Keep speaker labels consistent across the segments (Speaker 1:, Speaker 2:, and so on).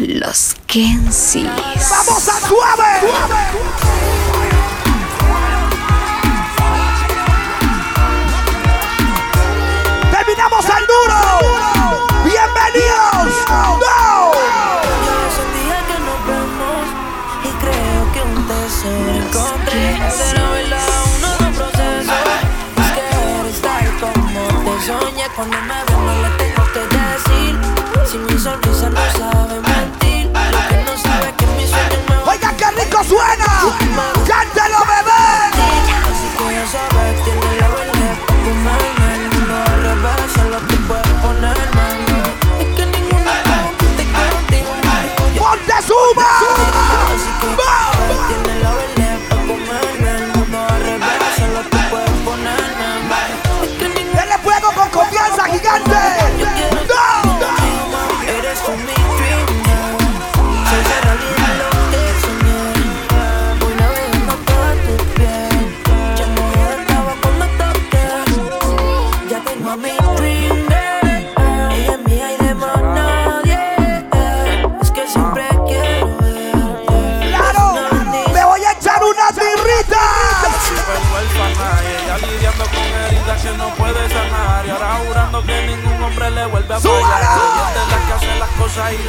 Speaker 1: Los Kensis.
Speaker 2: ¡Vamos a suave! ¡Suave! ¡Terminamos el duro! ¡Bienvenidos! ¡No!
Speaker 3: Cuando me no le tengo que decir. Si mi sonrisa no sabe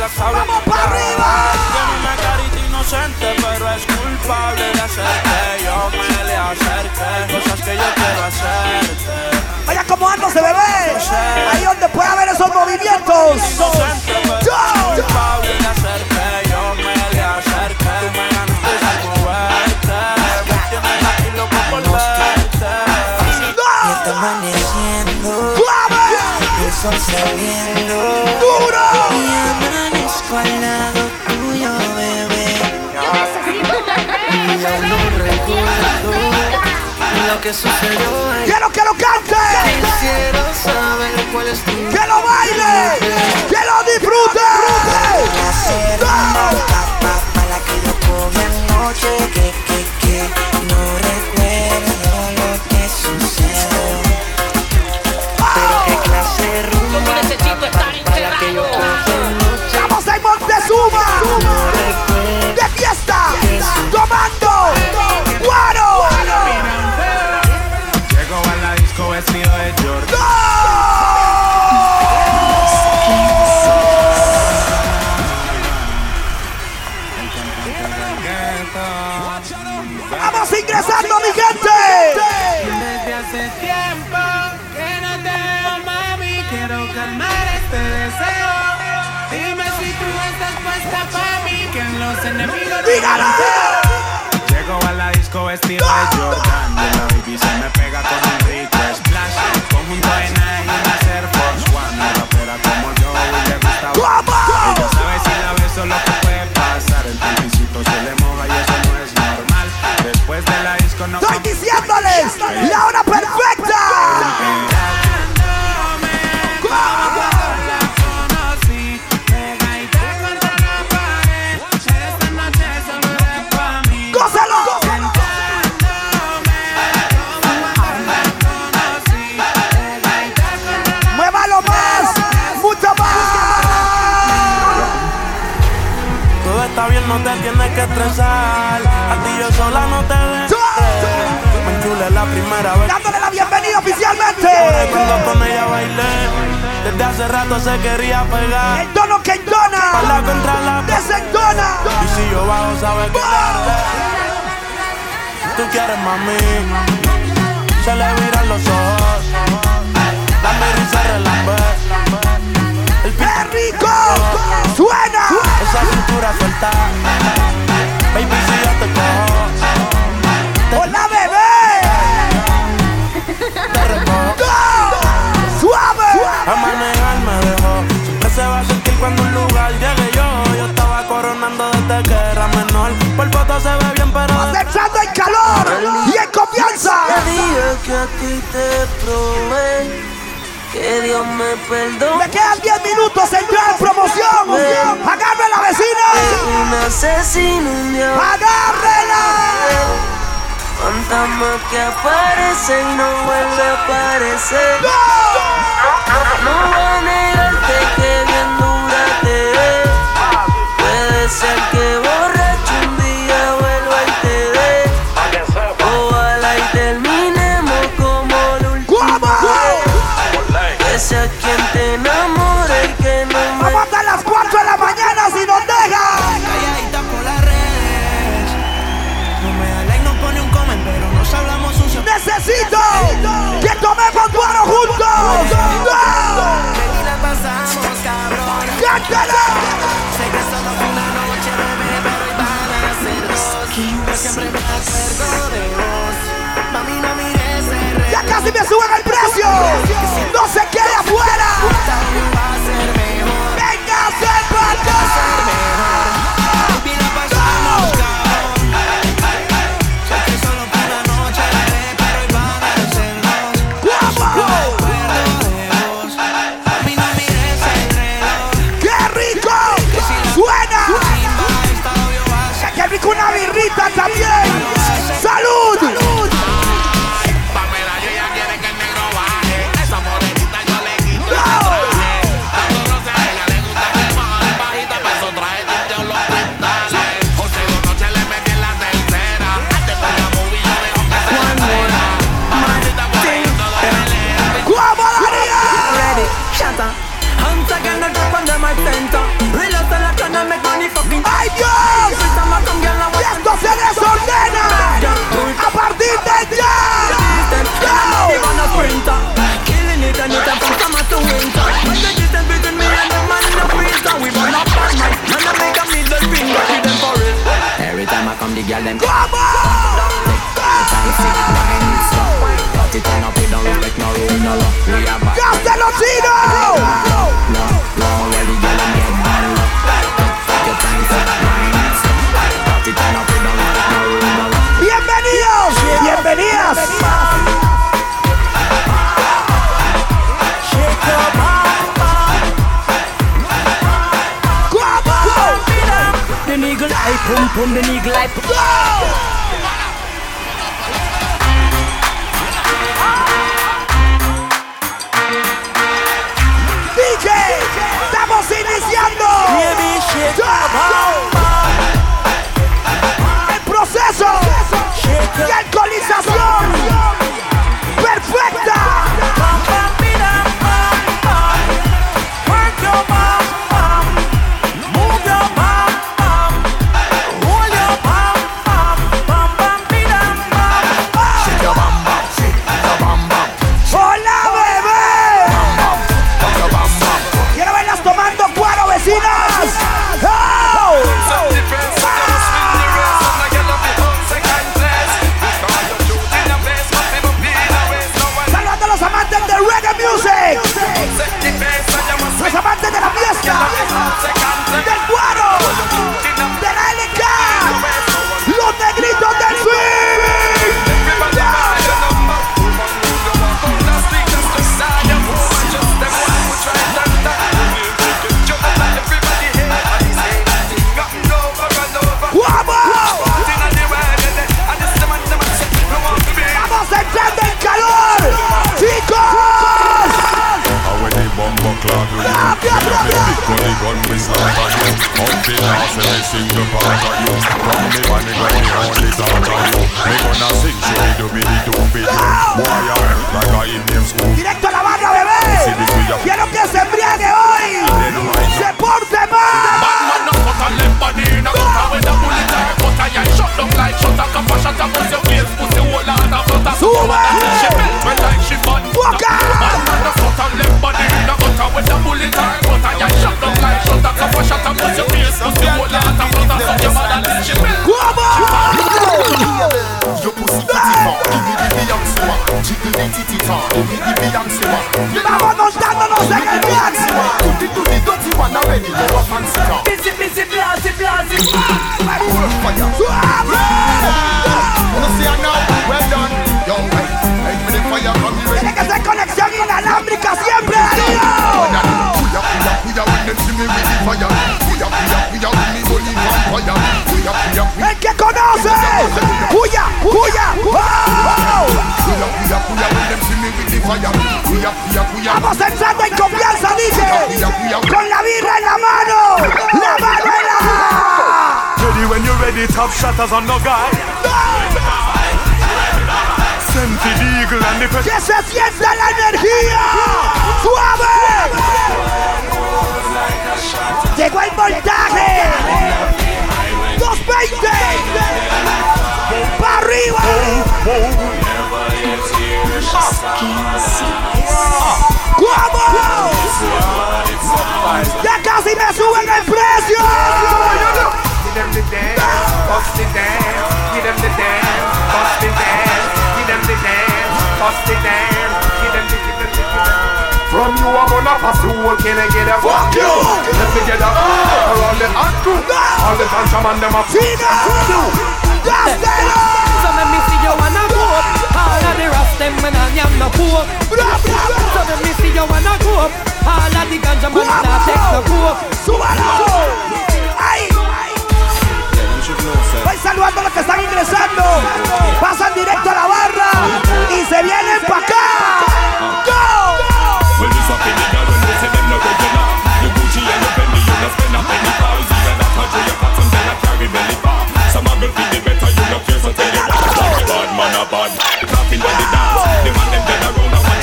Speaker 3: la
Speaker 2: ¡Vamos
Speaker 4: para
Speaker 2: arriba!
Speaker 4: Tiene una carita inocente, pero es culpable de hacerte. Yo me le acerqué, cosas que yo quiero hacerte.
Speaker 2: Vaya como andas de bebé, ahí donde puede haber esos movimientos. Quiero que lo cante.
Speaker 3: Quisiera saber cuál
Speaker 2: Que lo baile. Que lo disfrute. Hacer
Speaker 3: una papa que yo come. Que, que, no recuerdo lo que sucedió. Clase
Speaker 5: my man. Esta
Speaker 4: se ve bien, pero.
Speaker 2: Aceptando el calor y en confianza.
Speaker 3: El día que a ti te probé, que Dios me perdone.
Speaker 2: Me quedan 10 minutos, en señor. Promoción. Ven, Agarre la vecina.
Speaker 3: Un asesino, un
Speaker 2: Agárrela.
Speaker 3: Fantasma que aparece y no vuelve a aparecer.
Speaker 2: No,
Speaker 3: no, voy a negarte que bien dura te ves.
Speaker 2: Puede ser que vos the eagle eye,
Speaker 6: rabia.
Speaker 7: Big gun, we slaughter you Up the and we part of you From me when me gun, me only slaughter you Me gonna sing, show me the billy to you Warrior, like school
Speaker 6: Directo a la barra, bebé. Quiero que se embriague hoy. Se porte mal.
Speaker 8: Man, no cut a left body in a gutter with a bullet or a cutter. Yeah, shut down like shut a cup a shot a bust your face, pussy hole and a flutter.
Speaker 6: Sube.
Speaker 8: She melt me like she bun
Speaker 6: Fuck
Speaker 8: butter.
Speaker 6: out.
Speaker 8: Man, no cut a left body in a gutter with a bullet or a cutter. Yeah, shut down like shut a cup a shot a bust your face, pussy hole and a flutter. So your mother she melt.
Speaker 6: ¿Cómo?
Speaker 7: Your pussy pretty far, give me the Beyonce one Jiggle the titty tar, give me the Beyonce one
Speaker 6: Vamos montándonos en el dance.
Speaker 7: Do the, do the dirty one already, you a fancy car
Speaker 2: Busy, busy, blasi, blasi.
Speaker 7: Fire,
Speaker 6: ¡Suave!
Speaker 7: you see her now, well done Yo, hey, hey, me the fire from the
Speaker 6: Tiene que ser conexión con inalámbrica siempre,
Speaker 7: tío.
Speaker 6: El que conoce,
Speaker 7: huya, huya,
Speaker 6: Vamos entrando en confianza, dice. Con la birra en la mano, la mano en la
Speaker 7: Ready when you're ready, top shatters on the guy Send the eagle and the pet
Speaker 6: Que se sienta la energía. ¡Suave! Llegó el voltaje. 220. ¡Para arriba!
Speaker 2: ¿Cómo? Ya casi me suben el precio.
Speaker 9: Give them the dance, bust the dance. Give them the dance, bust the dance. Give them the dance, bust the dance. Give them the, give them the, give them. From you I'm gonna pass you, can I get a
Speaker 2: Fuck you.
Speaker 9: Let me get a around the angle. All the time, come on, them up.
Speaker 2: Tina. Gastelo.
Speaker 8: So let me see you wanna go up. All of the rest them when I am no poop.
Speaker 2: Bra, bra, bra.
Speaker 8: So let me see you wanna go up. All of the ganja man not take no coke.
Speaker 2: ¡Súbalo! ¡Ay! Voy saludando a los que están ingresando. Pasan directo a la barra y se vienen para acá. ¡Go!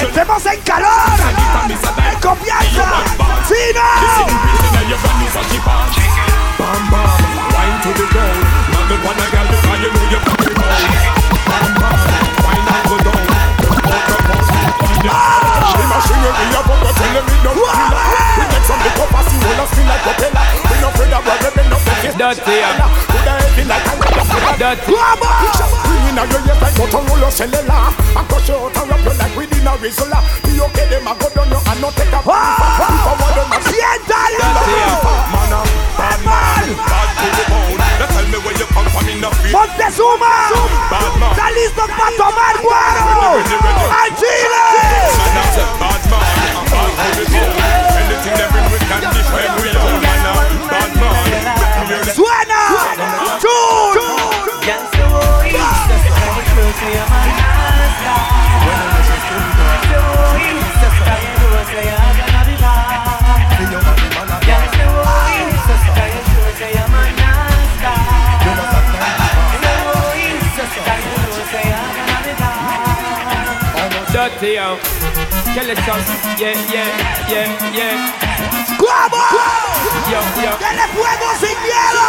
Speaker 2: ¡Estemos en calor! ¡En confianza! ¡Fina!
Speaker 10: Bam bam, wine to the ground. Muggle on a girl because you know you got it down. Bam bam, wine and go down. She machine you be a bumper, tell them it don't kill her. We make some big up, see all feel like propeller. We no afraid of brother, up the face.
Speaker 8: Dirty, yeah.
Speaker 10: Put the heavy like a.
Speaker 8: Dirty.
Speaker 10: Bring in a your ears like Motorola cellular. And crush you out and wrap you like within a Rizzola. Be okay, them a go down you and not take a If I want them a
Speaker 2: ¡Siéntalo!
Speaker 10: Man a bad man, bad to the bone. Now tell me where you come from in the field.
Speaker 2: ¡Montezuma!
Speaker 10: Bad man.
Speaker 2: ¡Está listo para tomar guaro! ¡Al Chile!
Speaker 10: Man
Speaker 8: Yeah, yeah, yeah, yeah.
Speaker 2: ¿Cómo?
Speaker 8: Yo, yo.
Speaker 2: ¡Dale fuego sin miedo!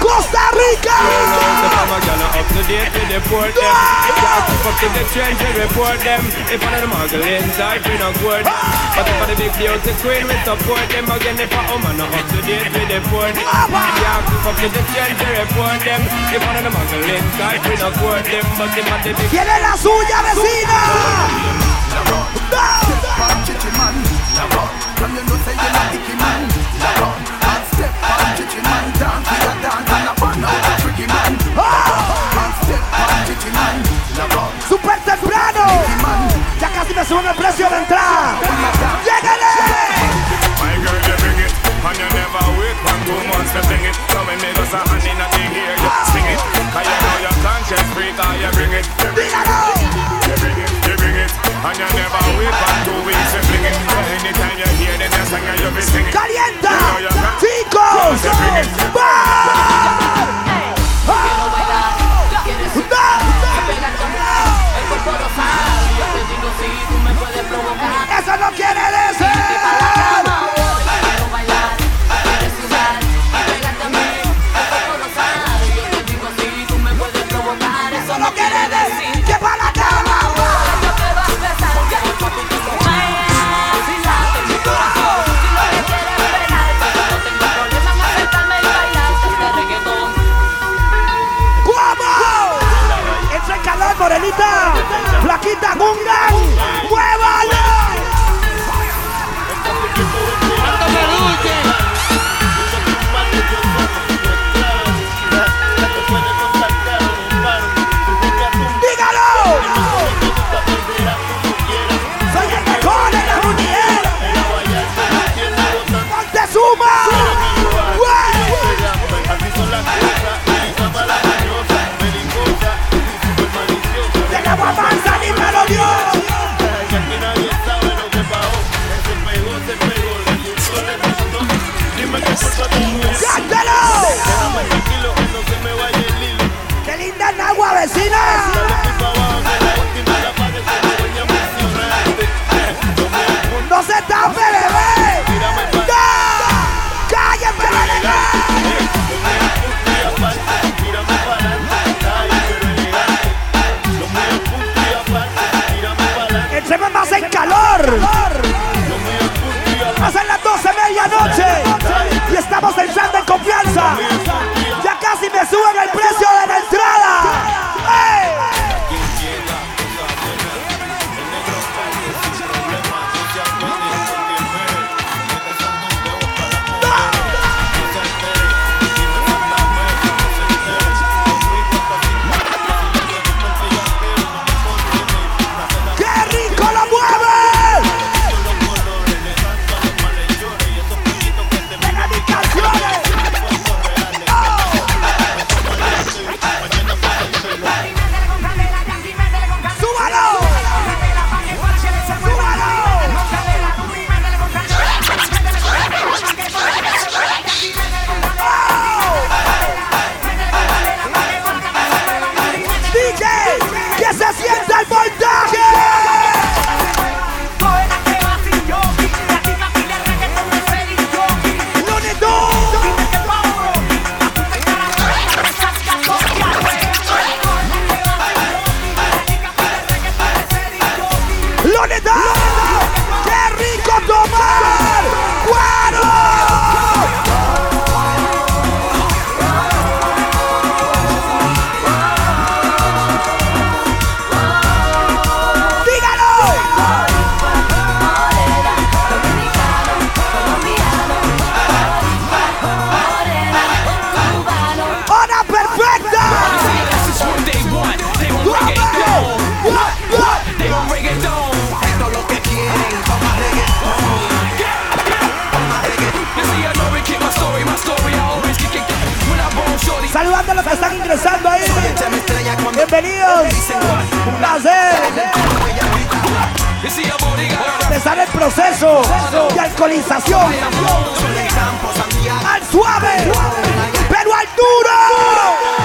Speaker 2: ¡Costa Rica!
Speaker 8: The farmer girl are up to date with the port them. Can't keep up to the trend, we report them. If one of the muggle inside, we not good. But if one of the big beauty queen, we support them. Again, if a woman not up to date with the port. Can't keep up to the trend, we report them. If one of the muggle inside, we not good them. But if one of the big
Speaker 2: ¡Tiene la suya, vecina! ¡Súper temprano! Ya casi me suben el precio de entrada. ¡Lléguele!
Speaker 10: My girl, you bring it, and you never wait for two months to sing it. So when me go so hand in a thing here, you sing it. Cause you know your conscience free, cause you bring it. You bring it, you bring it, you bring it. And you never wait for two weeks.
Speaker 2: ¡Calienta! ¡Chicos! ¡Va! ¡Eso Un placer. Te sale el proceso de
Speaker 11: alcoholización. Al suave, pero al duro.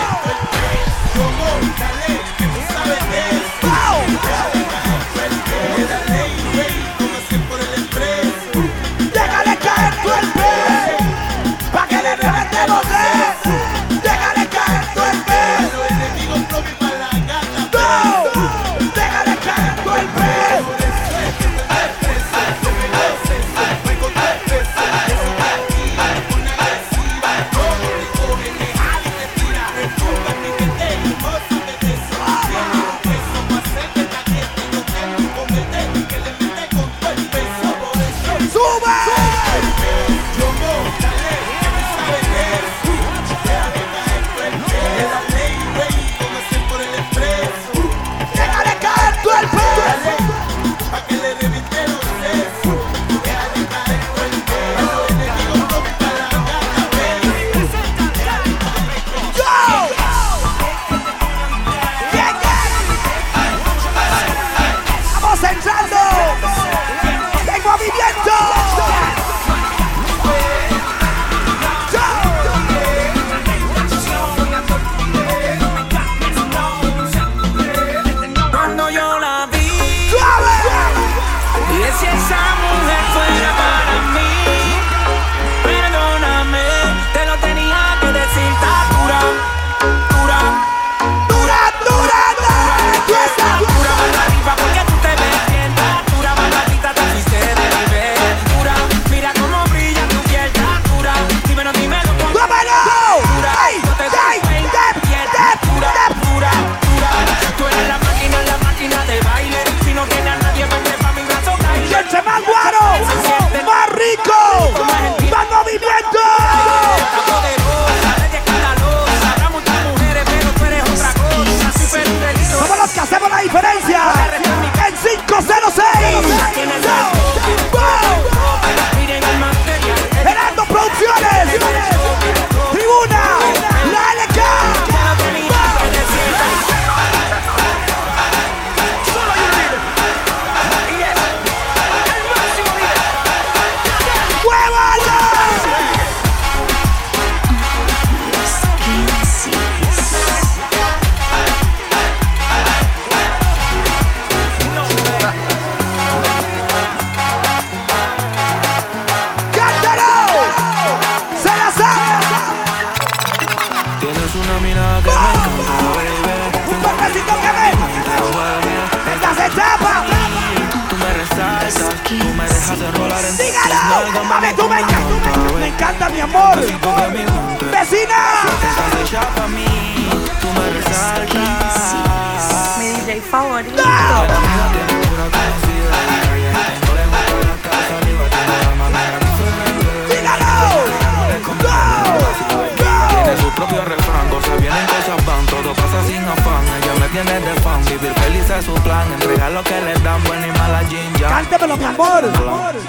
Speaker 11: sin afán. Ella me tiene de fan, vivir feliz es su plan. Entrega lo que le dan, buena y mala ginja.
Speaker 2: Cántemelo, mi amor.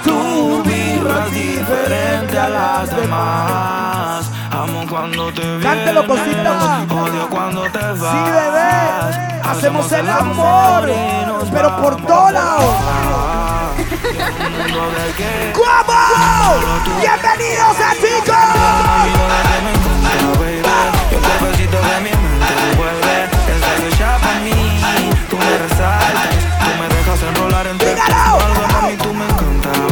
Speaker 11: Tú vibras diferente a las demás. Amo cuando te vienes.
Speaker 2: Cántelo, cosita.
Speaker 11: Odio cuando te vas.
Speaker 2: Sí, bebé. Hacemos el amor, pero por todos lados. ¡Guapo! ¡Bienvenidos a
Speaker 11: Tico! besarte. Tú me dejas enrolar entre tus algo mami, tú me encantas.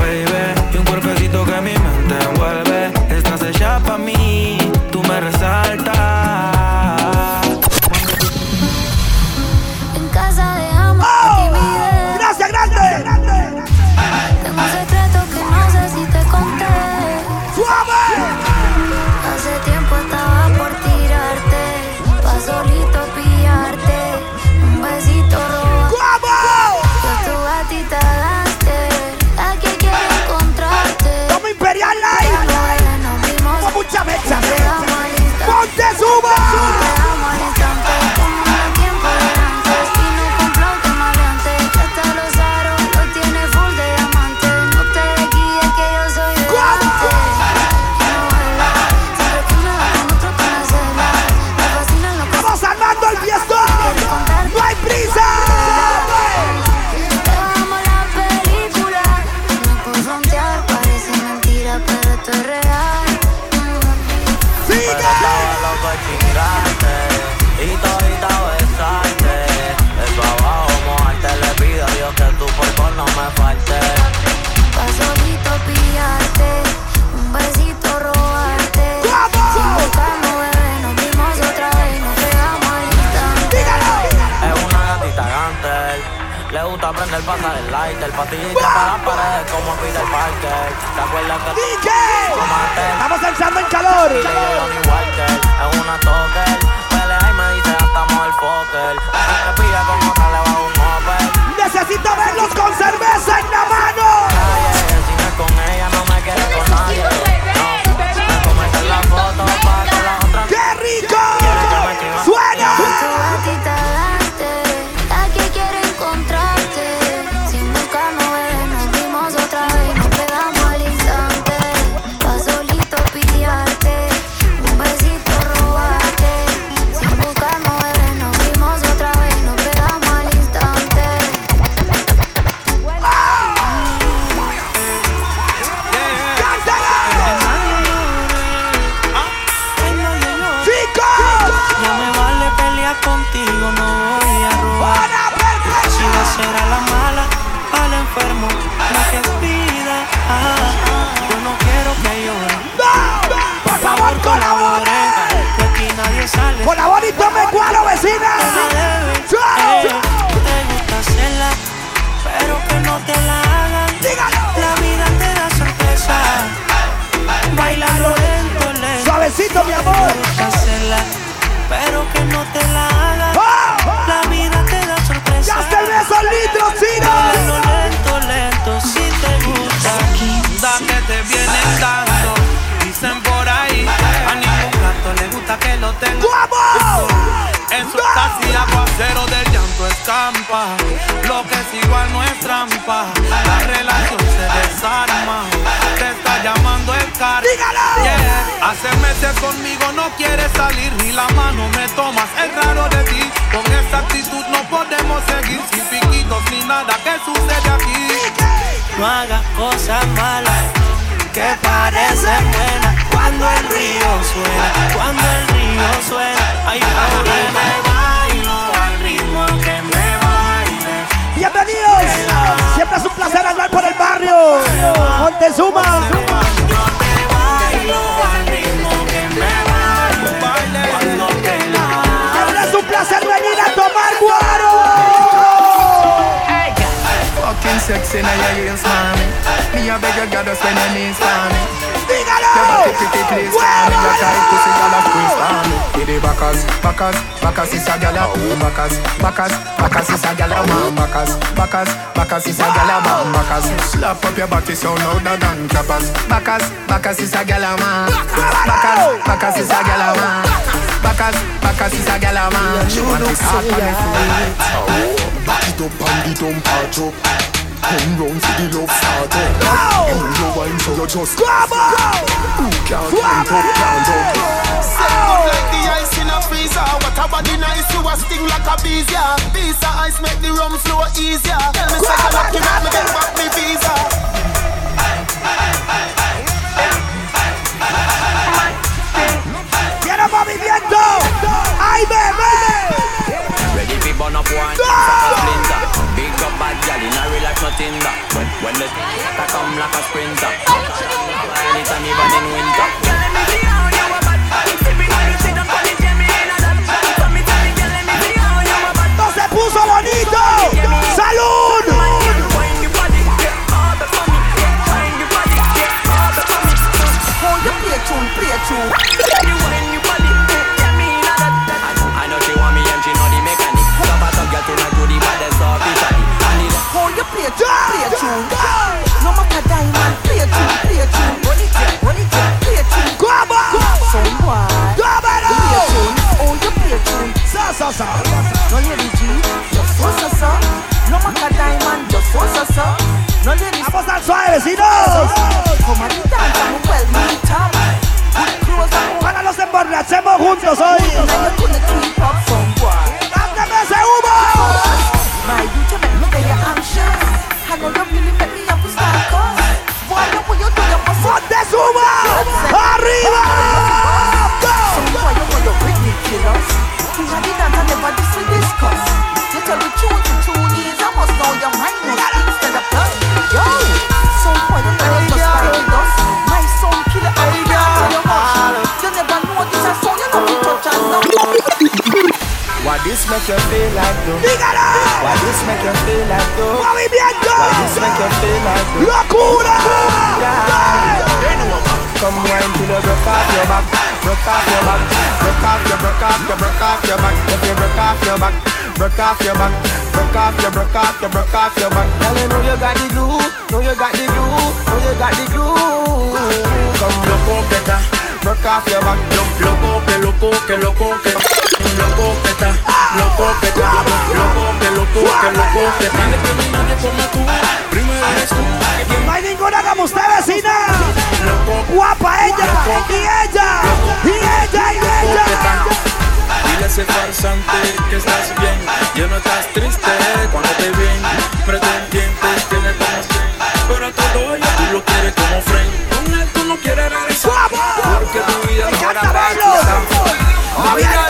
Speaker 11: Lo que es igual no es. La relación se desarma. Te está llamando el car.
Speaker 2: ¡Dígalo!
Speaker 11: Yeah. Hace meses conmigo no quieres salir. Ni la mano me tomas. Es raro de ti. Con esta actitud no podemos seguir. Sin piquitos ni nada. ¿Qué sucede aquí?
Speaker 8: No hagas cosas malas que parecen buenas. Cuando el río suena, cuando el río suena, hay problemas.
Speaker 2: Bienvenidos. Siempre es un placer andar por el barrio. Montezuma. Siempre es un placer venir a tomar guaro. Dígalo.
Speaker 12: Bacas, bacas, bacas is a gala. Bacas, bacas, bacas is a gala. Bacas, bacas, bacas is a gala. Bacas. Bacas, bacas is a gala. Bacas, bacas is a gala. Bacas, bacas. You to see it?
Speaker 10: Back it up and it don't patch up. Come round for the love start up eh? And you wine so you just
Speaker 2: Grab up!
Speaker 10: Who can't count up, can't up
Speaker 13: Set good like the ice in a freezer. What a body nice, you a sting like a bees, yeah. Piece of ice make the rum flow easier. Tell me second lucky make me get back me visa.
Speaker 2: ¡Quiero movimiento! ¡Ay, bebé!
Speaker 14: Ready fi burn up one,
Speaker 2: Go!
Speaker 14: Nothing that When, when the ta come like a sprinter Anytime even in winter
Speaker 2: ¡No se puso bonito! ¡Salud!
Speaker 15: Hold your play tune, play tune.
Speaker 2: Vamos al suave, vecinos.
Speaker 15: Come and dance and well meet up. On.
Speaker 2: Para los emborrachemos juntos hoy.
Speaker 15: This
Speaker 12: make you feel like though?
Speaker 2: ¡Dígalo!
Speaker 12: Why this make you feel like though?
Speaker 2: ¡Movimiento!
Speaker 12: Why this make you feel like though?
Speaker 2: ¡Locura!
Speaker 12: Come wine till you broke off your back, broke off your back, broke off your, broke off your, broke off your back. If you broke off your back, broke off your back, broke off your, broke off your, broke off your back. Girl, you know you got the glue, know you got the glue, know you got the glue. Come loco better, broke off your back, loco que loco que loco que loco que está, loco que está, loco que loco que loco que está. Primero eres tú.
Speaker 2: No hay ninguna como usted, vecina. Guapa ella. Y ella. Y ella. Y ella.
Speaker 16: Dile a ese farsante que estás bien Ya no estás triste cuando te ven Pretendiente tiene como cien Pero a todo ello tú lo quieres como friend Con él tú no quieres regresar Porque tu vida no
Speaker 2: verlo.
Speaker 16: para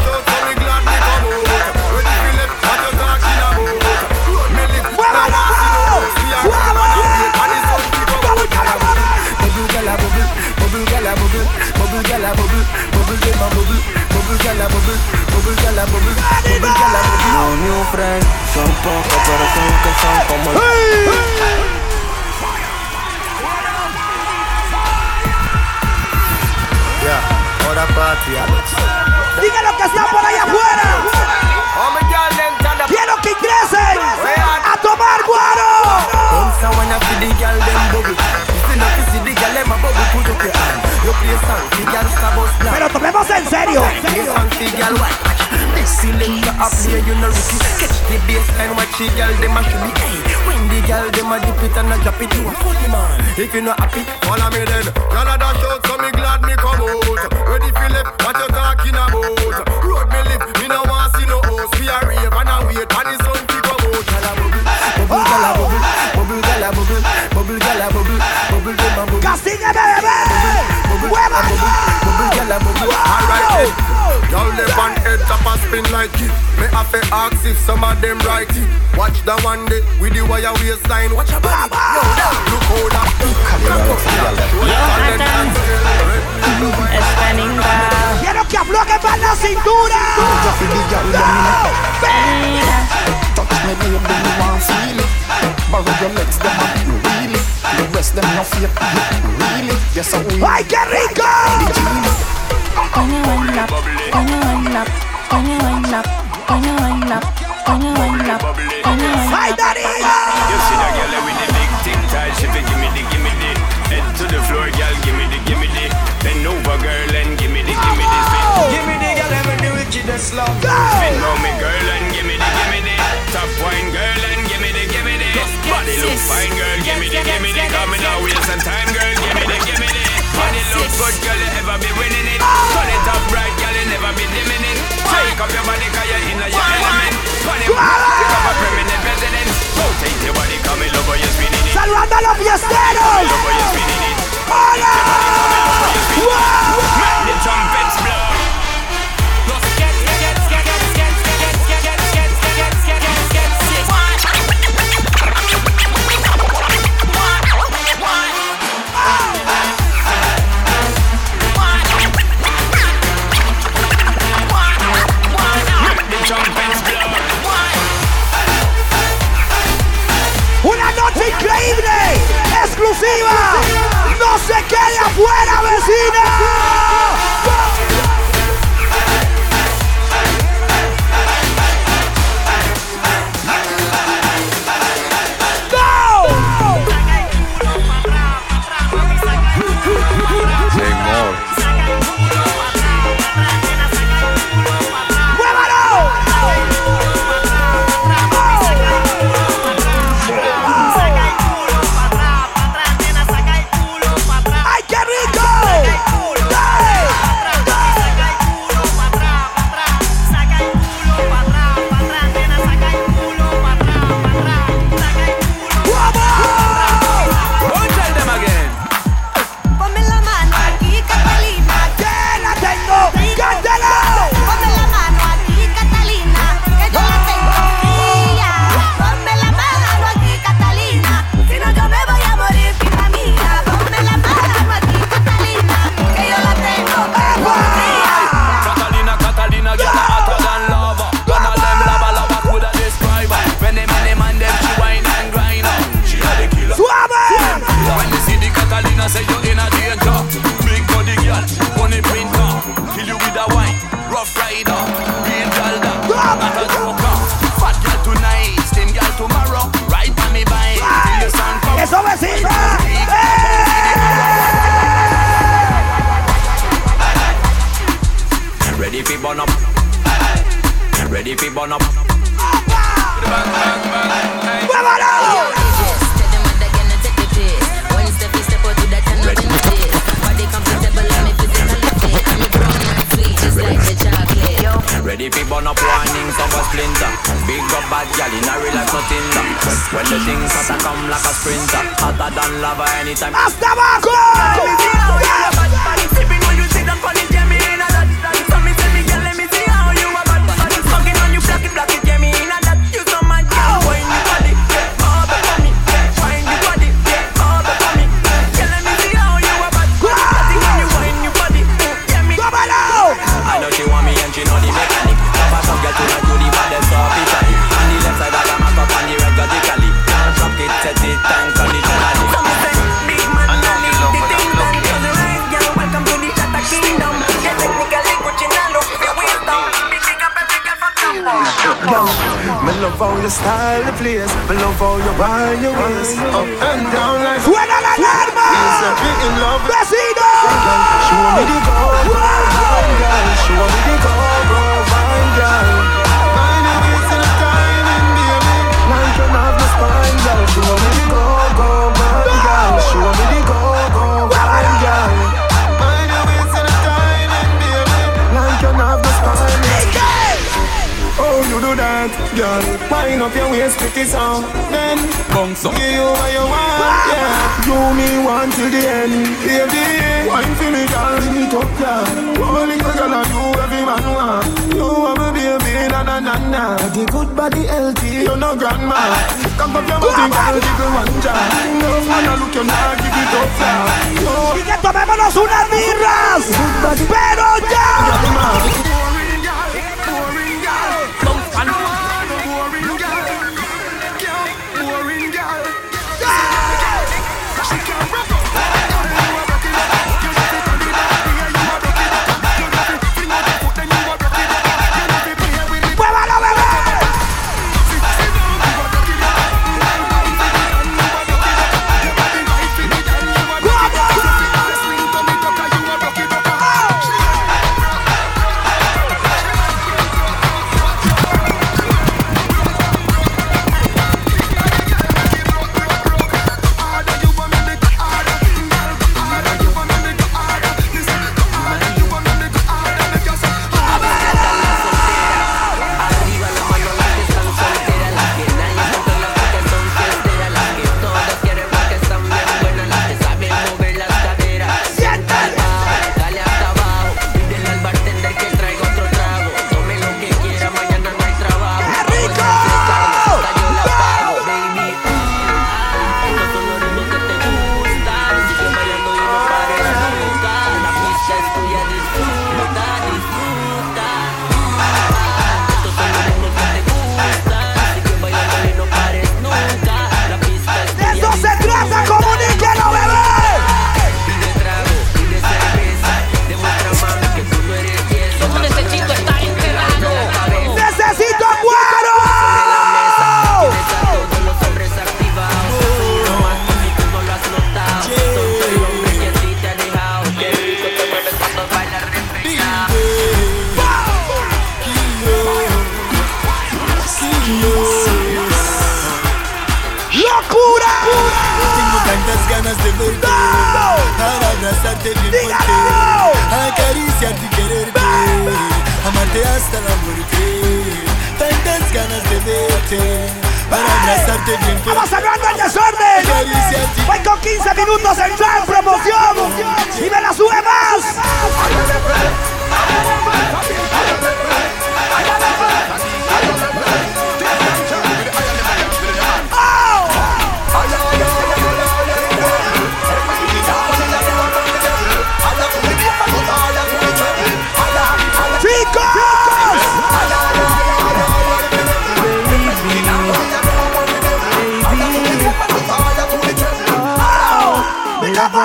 Speaker 13: bubble gala bubble, bubble gala bubble.
Speaker 14: No new friend Son pocos pero son que son como el
Speaker 13: Yeah, other party, Alex.
Speaker 2: Dígalo que está por allá afuera. Quiero que ingresen a tomar guaro.
Speaker 13: Bounce and when I see the girl them bubble. Not see the girl them a bubble, put up your hand. You play song, the girl star black.
Speaker 2: Pero tomemos en serio.
Speaker 13: Play song, the girl white. Selector up here, you know rookie. Catch the bassline, watch the girl them a should be. Hey, when the girl them a dip it and a drop it, you a funny man. If you not happy, follow me then. Shout, so me glad me come out. Ready left, what you talking about?
Speaker 2: Popping like it. Me have to ask if some of them right it. Watch the one day with the wire waistline. Watch your body. Yo, that look how that.
Speaker 15: Quiero que afloje para la cintura.
Speaker 7: Touch me baby, me want feel it Borrow your legs, them a really The rest them no fake, really Yes, I will
Speaker 15: ¡Ay, qué rico!
Speaker 14: When you wind up, when you wind up, when you wind up, when you wind up, when you wind up, when you wind
Speaker 15: ¡Ay,
Speaker 14: up.
Speaker 15: Darío!
Speaker 17: You see that girl with the big tic tac, she fi gimme the, gimme the. Head to the floor, girl, gimme the, gimme the. Bend over, girl, and gimme the, gimme the. Gimme the girl, ever the wickedest love. Spin round me, girl, and gimme the, gimme the. Top wine, girl, and gimme the, gimme the. Body look fine, girl, gimme the, gimme the. Coming out, waste some time, girl, gimme the, gimme the. Body look good, girl, you ever be winning it. Turn it up right, girl, you never be dimming it. Shake up your body, cause you're in your element. Funny, pick up a permanent residence. Rotate your body, come in, love how you're spinning it.
Speaker 15: ¡Saludando a los fiesteros!
Speaker 17: Love how you're spinning it. The trumpets
Speaker 15: ¡No se quede afuera, vecina!
Speaker 18: Me
Speaker 2: love how your style the place. Me love how you wind your waist up and down like.
Speaker 15: ¡Suena la alarma!
Speaker 2: in love.
Speaker 15: ¡Vecino!
Speaker 2: Show me the go, go, girl. Show me the go, girl. Find a way to the timing, baby. Like you have the spine, girl. Show me that, girl. Wind up your waist, pretty song. Then bounce up. Give you what you want, yeah. Do me one till the end, baby. Wine for me, girl, lick it up, yeah. Only 'cause girl, and do every man want. You are my baby, na na na na. The good body, healthy, you no grandma. Come up your mouth and girl, give me one job. No man, I look your now, give it up, yeah.
Speaker 14: Y que tomémonos unas birras, pero ya.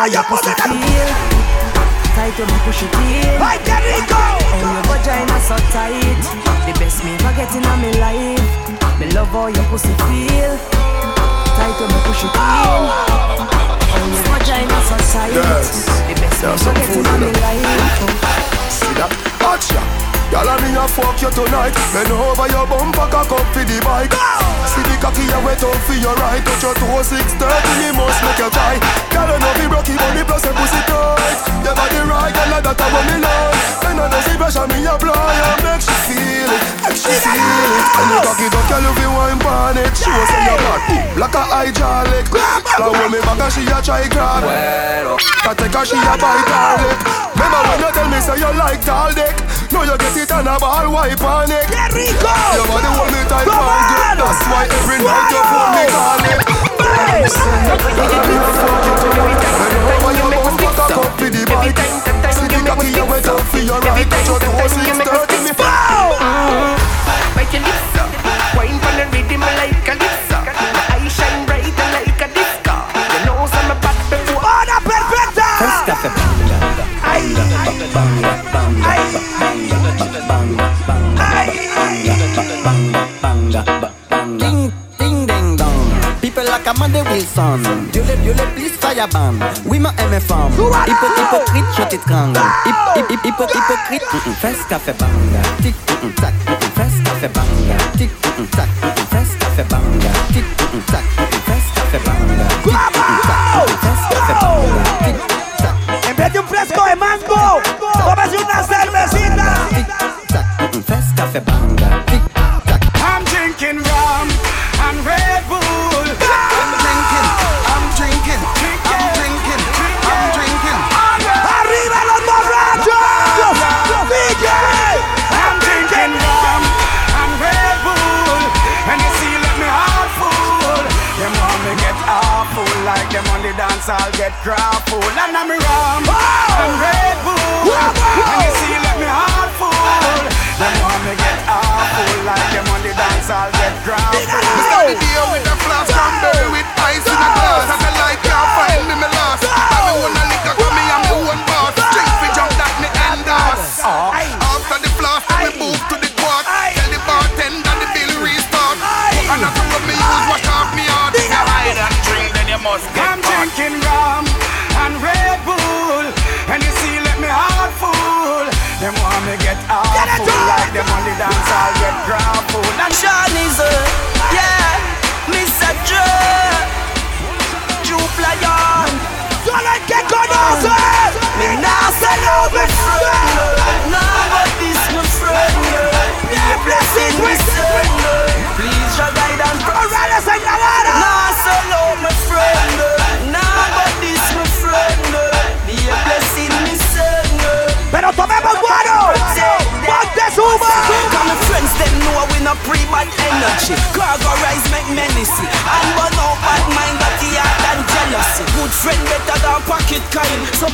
Speaker 15: Now your pussy feel Tight when me push it in. I get it go. And your vagina so tight. The best me ever get in my life. Me
Speaker 14: love how your pussy feel. Tight when me push it
Speaker 15: in. Oh. And your vagina so tight.
Speaker 9: The best me ever
Speaker 19: get in my life. See that? Watch ya Y'all me a fuck you tonight. Bend over your bumper, cock up for the bike. See the cocky you wet up for your right. Touch your toe, six
Speaker 20: thirty, me must make you try Y'all know me rocky, but me plus a pussy tight. Your body right, y'all that I want me like Bend on the pressure, me apply And make she feel it, make she feel it. And you cocky duck, y'all love you want pan She was in your back, like a hydraulic Now when me back and she a try grab it. I take her, she a bite her lip. Remember when you tell me say you like tall dick now you get
Speaker 19: it on a ball wipe on it. Get Rico! You want the whole me time on it. That's why every night you phone me call it. Every time, that time
Speaker 15: you make me fix up. Every time,
Speaker 2: that time you make
Speaker 15: me fix up. Bite your lips up, wine for the rhythm like a lips I shine bright like a
Speaker 2: disco. You
Speaker 15: know I'm a bad before. Oh, that perfecta! First off, bang, bang, bang, bang. Amanda
Speaker 2: Wilson. Yole, yole, please fireban
Speaker 15: Oui, ma aime femme Hypo, hypocrite, je t'étrangle Hip, hip, hypocrite Fais ce qu'a fait banga Tic, tac, fais ce qu'a fait banga Tic, tac, fais ce qu'a fait banga Tic, tac,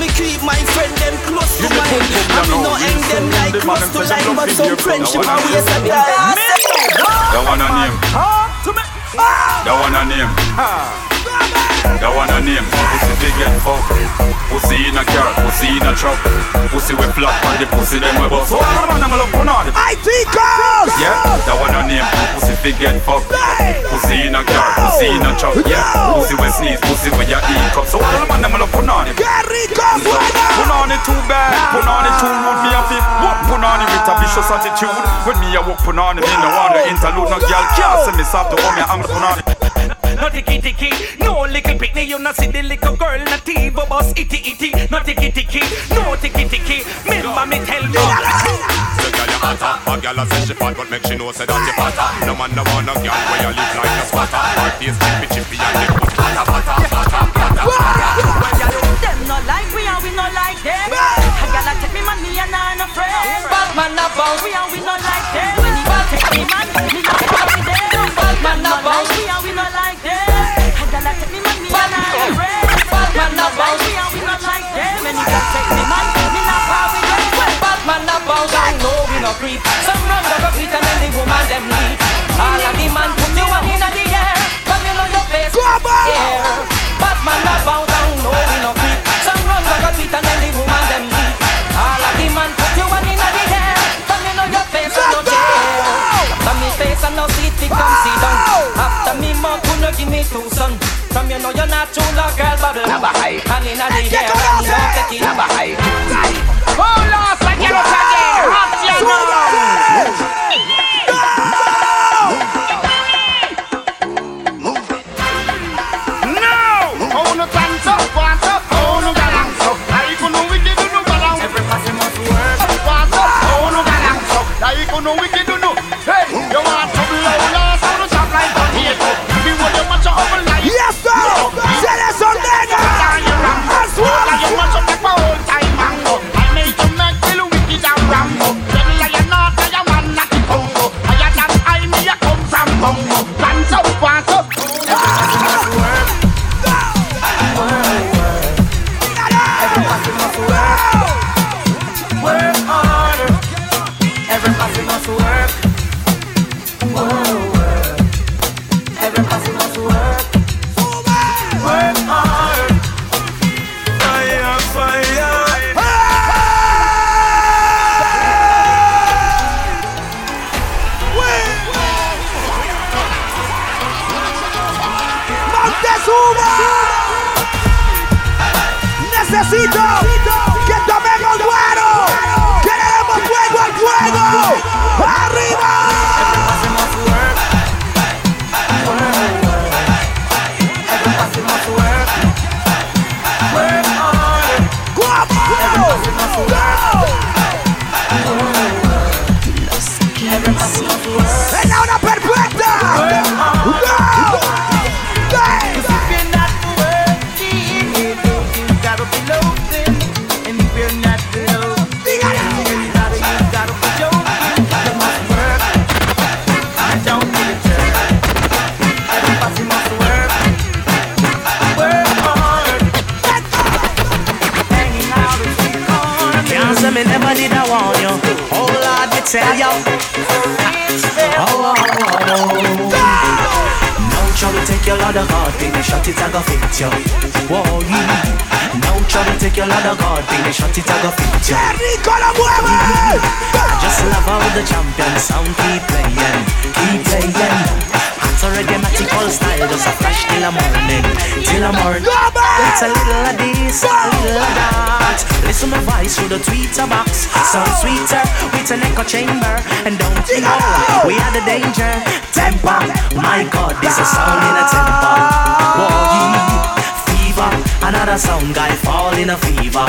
Speaker 15: me keep my friend them close to mine. And me no end them like close to line But some friendship I waste of time
Speaker 6: That one a name. That one a name. Ah, That one a name. Pussy big and fuck. Pussy in a car, pussy in a truck. Pussy we flop and the pussy them we bust. So all the man them love put on it.
Speaker 2: IT girls.
Speaker 6: Yeah, that one a name. Pussy big and fuck. Pussy in a car, pussy in a truck. Yeah, pussy we sneeze, pussy we ya eat cup. So all the man them love put on it.
Speaker 2: Qué rico suena.
Speaker 6: Put on it too bad, put on it too rude. Me a fit, what put on it with a vicious attitude. When me a walk put on it, me no want to interlude. No girl can't say me soft to come here, I'm put on it.
Speaker 21: No ticky ticky, no little picnic, you not see the little girl not TV boss itty itty, no ticky ticky, no ticky ticky. Remember me tell you.
Speaker 22: The girl you hotter, a girl a say she fat, but make she know say that you fatter. No man no want no girl where you live like a squatter. Her face chippy chippy and lip patter patter patter patter.
Speaker 15: Them no like we and we no like them I gotta take me money and I no friend Bad man a bounce We and we no creep Some run go creep and then the woman them leave. All of the man put you one in the air. But you know your face. Go yeah. Bad man a bounce I know we no creep Some run go creep and then the woman them leave. All of the man put you one in the air. But you know your face no care. After me face and no seat fi come sit down After me mouth you no give me two son? From you know you're not true love girl bubble. And inna the
Speaker 2: Es
Speaker 23: shot it, I go fit you. Whoa, yeah. No trouble, take your lot of God, shot it, I go fit you. I just love how the champion sound keep playing, keep playing. Hot reggae magical style, just a flash till the morning, till the morning. It's a little of this, a little of that. Listen my voice through the tweeter box, sound sweeter with an echo chamber. And don't you know we are the danger? Temper, my God, this is sound in a temper. Whoa, yeah. Fever, another sound guy fall in a fever.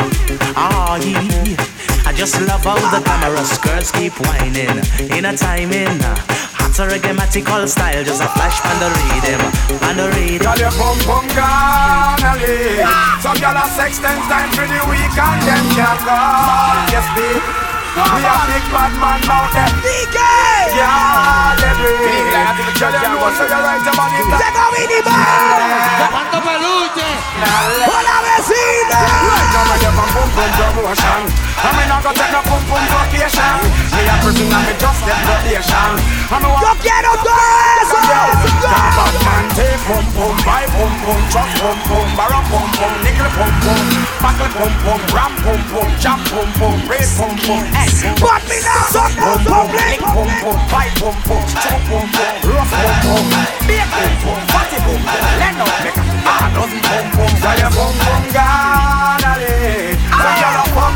Speaker 23: Ah, yeah. I just love how the glamorous girls keep whining in a timing. Hot reggae style, just a flash on the rhythm, on the rhythm.
Speaker 10: Girl, your bum bum leave. Some girl a sex ten times for the week and them can't go. Yes, babe. We a big bad man out there. DK! Yeah, every. Girl, you know so you right about it.
Speaker 2: Take a mini bar.
Speaker 10: Quanto peluche. Hola vecina. Right now I have a boom boom promotion. I mean I go take a boom boom vacation. Me a prison and me just get probation. Yo
Speaker 2: quiero todo eso.
Speaker 10: Bad man take boom boom, buy boom boom, truck boom boom, barrel boom boom, nickel boom boom, buckle boom boom, ram boom boom, jump boom boom, red boom boom.
Speaker 2: But me now so now public
Speaker 10: Boom boom, fight boom boom, chop boom boom, rough boom boom, big boom boom, fatty boom boom, let out make a ah dozen boom boom, so your boom boom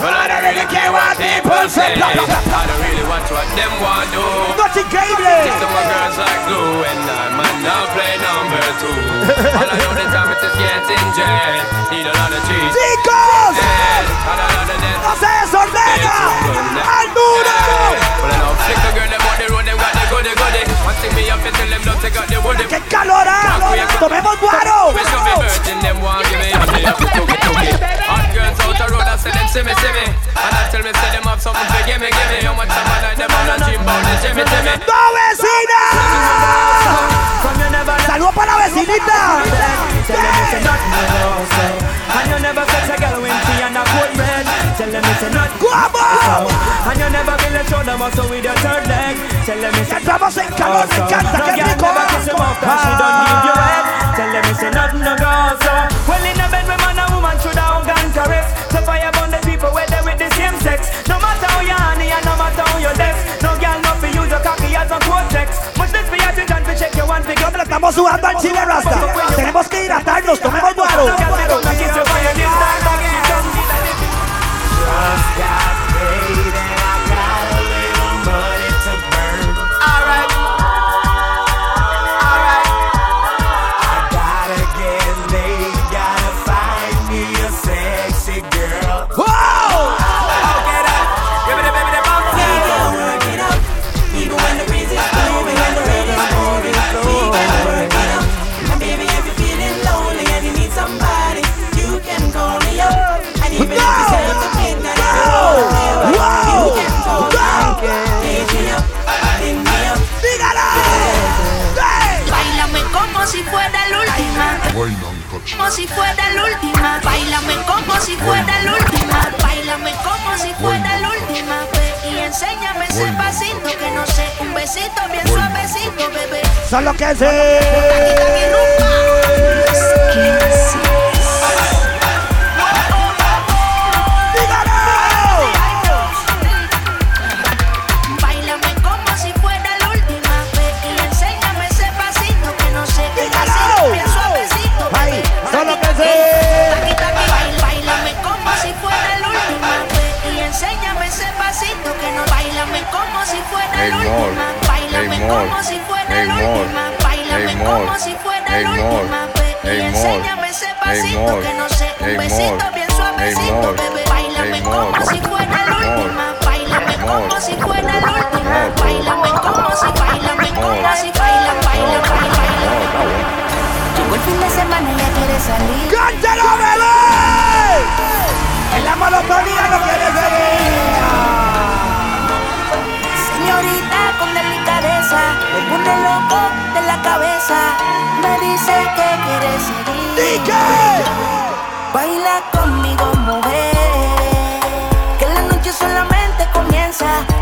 Speaker 17: road, I don't really care what people say Blah, blah, blah. I don't really want to what them want do.
Speaker 2: Nothing
Speaker 17: see me, see me. And I'm not play number two. tell me, say them have something to give me, give me. How much time I like them on a dream about this, Jimmy, Jimmy.
Speaker 2: ¡No, vecina! ¡Saludos para la vecinita!
Speaker 24: And you never catch a girl when she and a coat red. Tell them it's a nut
Speaker 2: ¡Guapo!
Speaker 24: And you never build a shoulder muscle with your third leg. Tell them it's a
Speaker 2: Entramos en calor, me encanta,
Speaker 24: No girl never kiss him cause she don't give you head Tell them it's nothing no go so Well in a bed with man and woman should have gun caress So fire burn the people where they with the same sex. No matter how you honey and no matter how you desk No girl not for use your cocky as a Kotex. Much less for your attention to check your one figure
Speaker 2: ¿Dónde le estamos sudando al chile rasta? Tenemos que hidratarnos, tomemos Solo que
Speaker 15: Taqui, ese
Speaker 25: Hey,
Speaker 15: pasito
Speaker 25: more.
Speaker 15: que no sé un
Speaker 25: Hey,
Speaker 15: besito
Speaker 25: more.
Speaker 15: bien
Speaker 25: Hey,
Speaker 15: suavecito,
Speaker 25: more.
Speaker 15: bebé. Bailame
Speaker 25: Hey,
Speaker 15: como
Speaker 25: more.
Speaker 15: si fuera la
Speaker 25: Hey, more.
Speaker 15: última bailame
Speaker 25: Hey, more.
Speaker 15: como si fuera la última
Speaker 25: More.
Speaker 15: bailame como si bailame como si baila baila baila baila
Speaker 26: Llegó el fin de semana y ya quiere salir.
Speaker 2: ¡Cántalo, bebé! En la monotonía no quiere seguir.
Speaker 15: me pone loco de la cabeza, me dice que quiere seguir. ¿Y Baila conmigo, mujer, que la noche solamente comienza.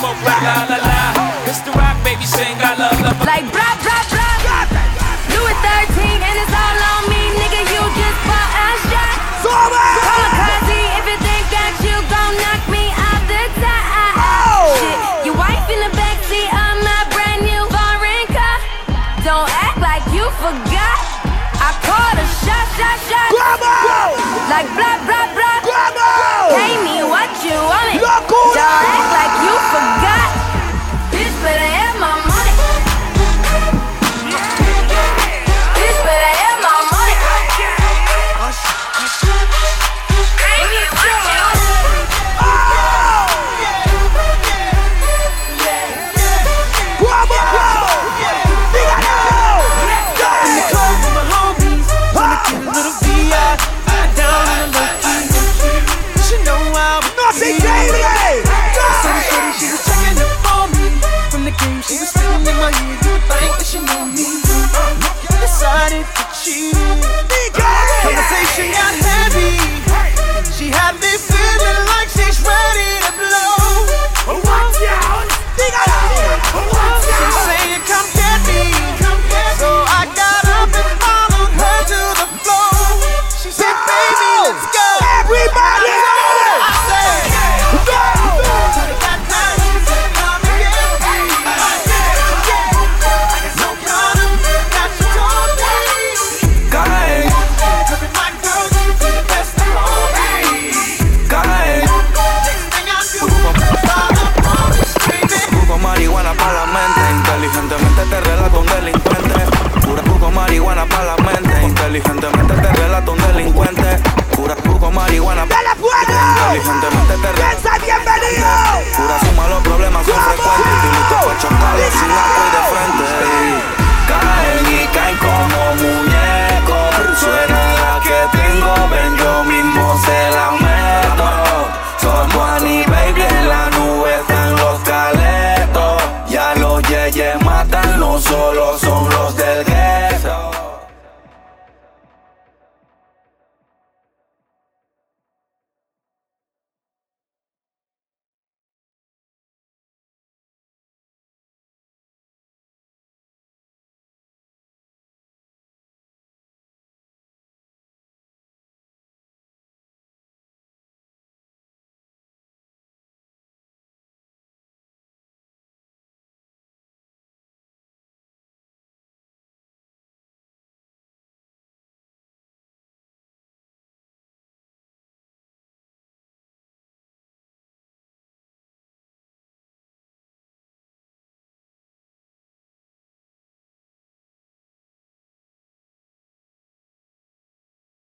Speaker 8: smoke like la la la. It's the rock, baby, sing I love love.
Speaker 24: Like blah blah blah. Louis 13 and it's all on me, nigga. You just bought a shot. Kamikaze, if you think that you gon' knock me out the top. Oh. Shit, your wife in the backseat of my brand new foreign car. Don't act like you forgot. I called a shot, shot, shot. Bravo! Like blah blah blah. Bravo! Pay me what you want. Don't act like